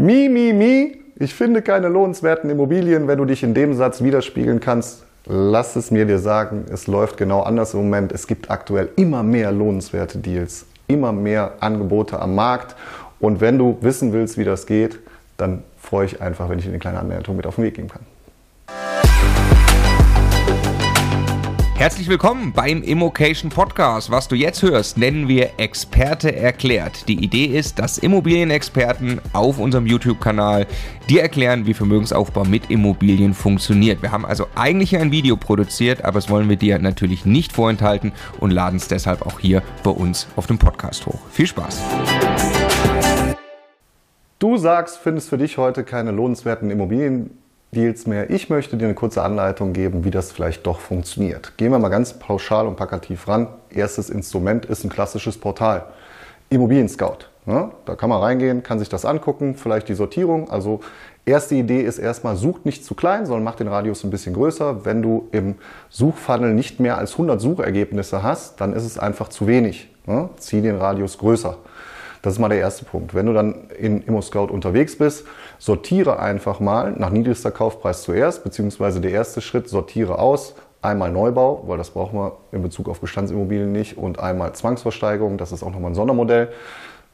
Mi, mi, mi, ich finde keine lohnenswerten Immobilien. Wenn du dich in dem Satz widerspiegeln kannst, lass es mir dir sagen. Es läuft genau anders im Moment. Es gibt aktuell immer mehr lohnenswerte Deals, immer mehr Angebote am Markt. Und wenn du wissen willst, wie das geht, dann freue ich einfach, wenn ich dir eine kleine Anmerkung mit auf den Weg geben kann. Herzlich willkommen beim Immocation Podcast. Was du jetzt hörst, nennen wir Experte erklärt. Die Idee ist, dass Immobilienexperten auf unserem YouTube-Kanal dir erklären, wie Vermögensaufbau mit Immobilien funktioniert. Wir haben also eigentlich ein Video produziert, aber das wollen wir dir natürlich nicht vorenthalten und laden es deshalb auch hier bei uns auf dem Podcast hoch. Viel Spaß! Du sagst, findest für dich heute keine lohnenswerten Immobilien Deals mehr. Ich möchte dir eine kurze Anleitung geben, wie das vielleicht doch funktioniert. Gehen wir mal ganz pauschal und plakativ ran. Erstes Instrument ist ein klassisches Portal. Immobilien Scout. Ja, da kann man reingehen, kann sich das angucken, vielleicht die Sortierung. Also erste Idee ist erstmal, sucht nicht zu klein, sondern macht den Radius ein bisschen größer. Wenn du im Suchfunnel nicht mehr als 100 Suchergebnisse hast, dann ist es einfach zu wenig. Ja, zieh den Radius größer. Das ist mal der erste Punkt. Wenn du dann in ImmoScout unterwegs bist, sortiere einfach mal nach niedrigster Kaufpreis zuerst, beziehungsweise der erste Schritt, sortiere aus, einmal Neubau, weil das brauchen wir in Bezug auf Bestandsimmobilien nicht, und einmal Zwangsversteigerung, das ist auch nochmal ein Sondermodell.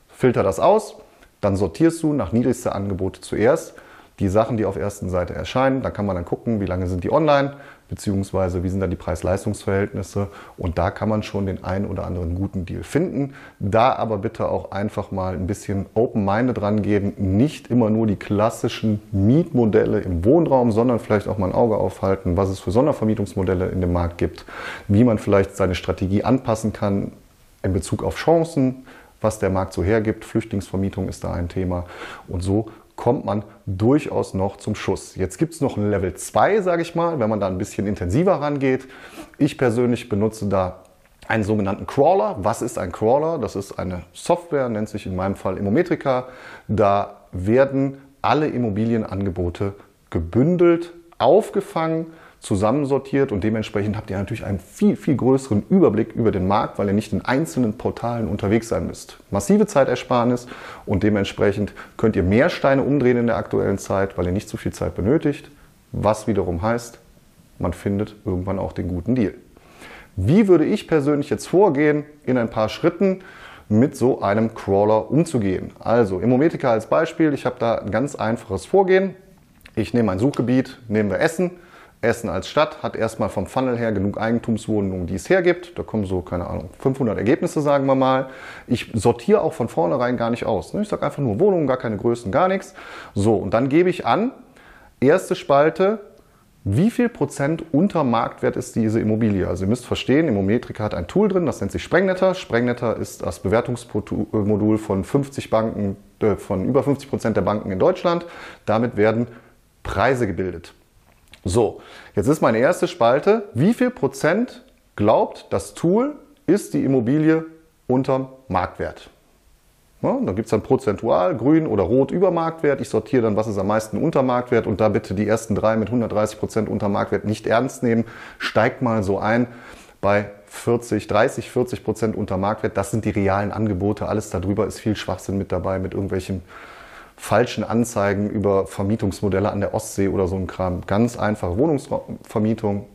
Filter das aus, dann sortierst du nach niedrigster Angebote zuerst die Sachen, die auf der ersten Seite erscheinen. Da kann man dann gucken, wie lange sind die online, beziehungsweise wie sind da die Preis-Leistungs-Verhältnisse. Und da kann man schon den einen oder anderen guten Deal finden. Da aber bitte auch einfach mal ein bisschen Open-Minded rangehen. Nicht immer nur die klassischen Mietmodelle im Wohnraum, sondern vielleicht auch mal ein Auge aufhalten, was es für Sondervermietungsmodelle in dem Markt gibt, wie man vielleicht seine Strategie anpassen kann in Bezug auf Chancen, was der Markt so hergibt. Flüchtlingsvermietung ist da ein Thema. Und so kommt man durchaus noch zum Schuss. Jetzt gibt es noch ein Level 2, sage ich mal, wenn man da ein bisschen intensiver rangeht. Ich persönlich benutze da einen sogenannten Crawler. Was ist ein Crawler? Das ist eine Software, nennt sich in meinem Fall Immometrica. Da werden alle Immobilienangebote gebündelt, aufgefangen zusammensortiert und dementsprechend habt ihr natürlich einen viel, viel größeren Überblick über den Markt, weil ihr nicht in einzelnen Portalen unterwegs sein müsst. Massive Zeitersparnis und dementsprechend könnt ihr mehr Steine umdrehen in der aktuellen Zeit, weil ihr nicht so viel Zeit benötigt, was wiederum heißt, man findet irgendwann auch den guten Deal. Wie würde ich persönlich jetzt vorgehen in ein paar Schritten? mit so einem Crawler umzugehen. Also Immometica als Beispiel, ich habe da ein ganz einfaches Vorgehen. Ich nehme ein Suchgebiet, nehmen wir Essen. Essen als Stadt hat erstmal vom Funnel her genug Eigentumswohnungen, die es hergibt. Da kommen so, keine Ahnung, 500 Ergebnisse, sagen wir mal. Ich sortiere auch von vornherein gar nicht aus. Ne? Ich sage einfach nur Wohnungen, gar keine Größen, gar nichts. So, und dann gebe ich an, erste Spalte, wie viel Prozent unter Marktwert ist diese Immobilie? Also ihr müsst verstehen, Immometrika hat ein Tool drin, das nennt sich Sprengnetter. Sprengnetter ist das Bewertungsmodul von 50 Banken, äh, von über 50 Prozent der Banken in Deutschland. Damit werden Preise gebildet. So, jetzt ist meine erste Spalte. Wie viel Prozent glaubt das Tool, ist die Immobilie unterm Marktwert? Ja, dann gibt es dann prozentual, grün oder rot über Marktwert. Ich sortiere dann, was ist am meisten unter Marktwert und da bitte die ersten drei mit 130 Prozent unter Marktwert nicht ernst nehmen. Steigt mal so ein bei 40, 30, 40 Prozent unter Marktwert. Das sind die realen Angebote. Alles darüber ist viel Schwachsinn mit dabei, mit irgendwelchen falschen Anzeigen über Vermietungsmodelle an der Ostsee oder so ein Kram. Ganz einfache Wohnungsvermietung.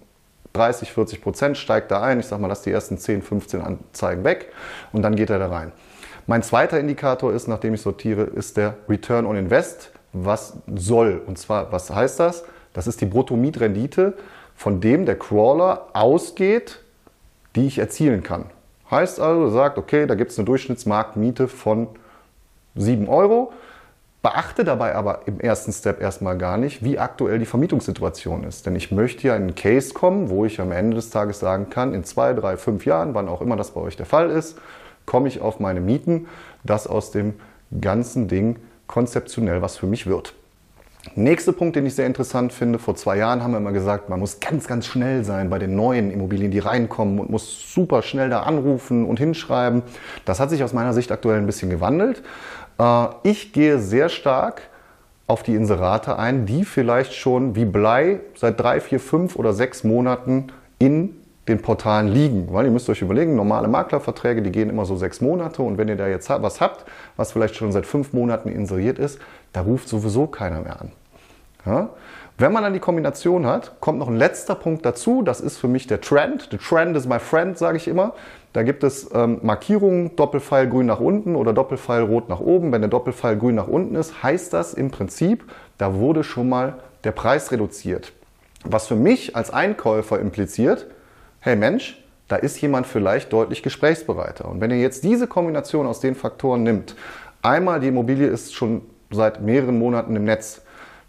30, 40 Prozent steigt da ein. Ich sage mal, lass die ersten 10, 15 Anzeigen weg und dann geht er da rein. Mein zweiter Indikator ist, nachdem ich sortiere, ist der Return on Invest. Was soll? Und zwar, was heißt das? Das ist die Bruttomietrendite, von dem der Crawler ausgeht, die ich erzielen kann. Heißt also, sagt, okay, da gibt es eine Durchschnittsmarktmiete von 7 Euro. Beachte dabei aber im ersten Step erstmal gar nicht, wie aktuell die Vermietungssituation ist. Denn ich möchte ja in einen Case kommen, wo ich am Ende des Tages sagen kann, in zwei, drei, fünf Jahren, wann auch immer das bei euch der Fall ist, komme ich auf meine Mieten, dass aus dem ganzen Ding konzeptionell was für mich wird. Nächster Punkt, den ich sehr interessant finde, vor zwei Jahren haben wir immer gesagt, man muss ganz, ganz schnell sein bei den neuen Immobilien, die reinkommen und muss super schnell da anrufen und hinschreiben. Das hat sich aus meiner Sicht aktuell ein bisschen gewandelt. Äh, ich gehe sehr stark auf die Inserate ein, die vielleicht schon wie Blei seit drei, vier, fünf oder sechs Monaten in den Portalen liegen. Weil ihr müsst euch überlegen, normale Maklerverträge, die gehen immer so sechs Monate und wenn ihr da jetzt was habt, was vielleicht schon seit fünf Monaten inseriert ist, da ruft sowieso keiner mehr an. Ja? Wenn man dann die Kombination hat, kommt noch ein letzter Punkt dazu, das ist für mich der Trend. The Trend is my friend, sage ich immer. Da gibt es ähm, Markierungen, Doppelpfeil grün nach unten oder Doppelpfeil rot nach oben. Wenn der Doppelpfeil grün nach unten ist, heißt das im Prinzip, da wurde schon mal der Preis reduziert. Was für mich als Einkäufer impliziert, hey Mensch, da ist jemand vielleicht deutlich gesprächsbereiter. Und wenn ihr jetzt diese Kombination aus den Faktoren nimmt, einmal die Immobilie ist schon seit mehreren Monaten im Netz.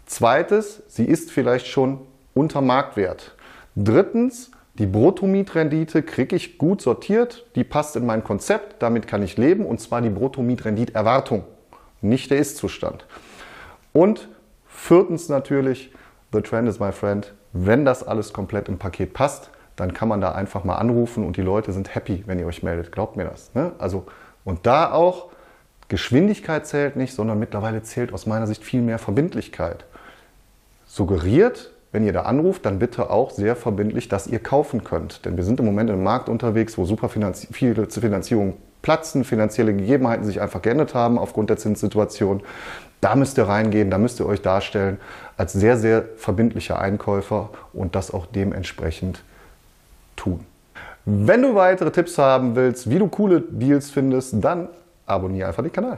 Zweites, sie ist vielleicht schon unter Marktwert. Drittens, die Bruttomietrendite kriege ich gut sortiert, die passt in mein Konzept, damit kann ich leben und zwar die Bruttomietrenditerwartung, nicht der Ist-Zustand. Und viertens natürlich, the trend is my friend, wenn das alles komplett im Paket passt, dann kann man da einfach mal anrufen und die Leute sind happy, wenn ihr euch meldet. Glaubt mir das. Ne? Also, und da auch, Geschwindigkeit zählt nicht, sondern mittlerweile zählt aus meiner Sicht viel mehr Verbindlichkeit. Suggeriert, wenn ihr da anruft, dann bitte auch sehr verbindlich, dass ihr kaufen könnt. Denn wir sind im Moment im Markt unterwegs, wo super finanzi viele Finanzierungen platzen, finanzielle Gegebenheiten sich einfach geändert haben aufgrund der Zinssituation. Da müsst ihr reingehen, da müsst ihr euch darstellen als sehr, sehr verbindlicher Einkäufer und das auch dementsprechend tun. Wenn du weitere Tipps haben willst, wie du coole Deals findest, dann abonniere einfach den Kanal.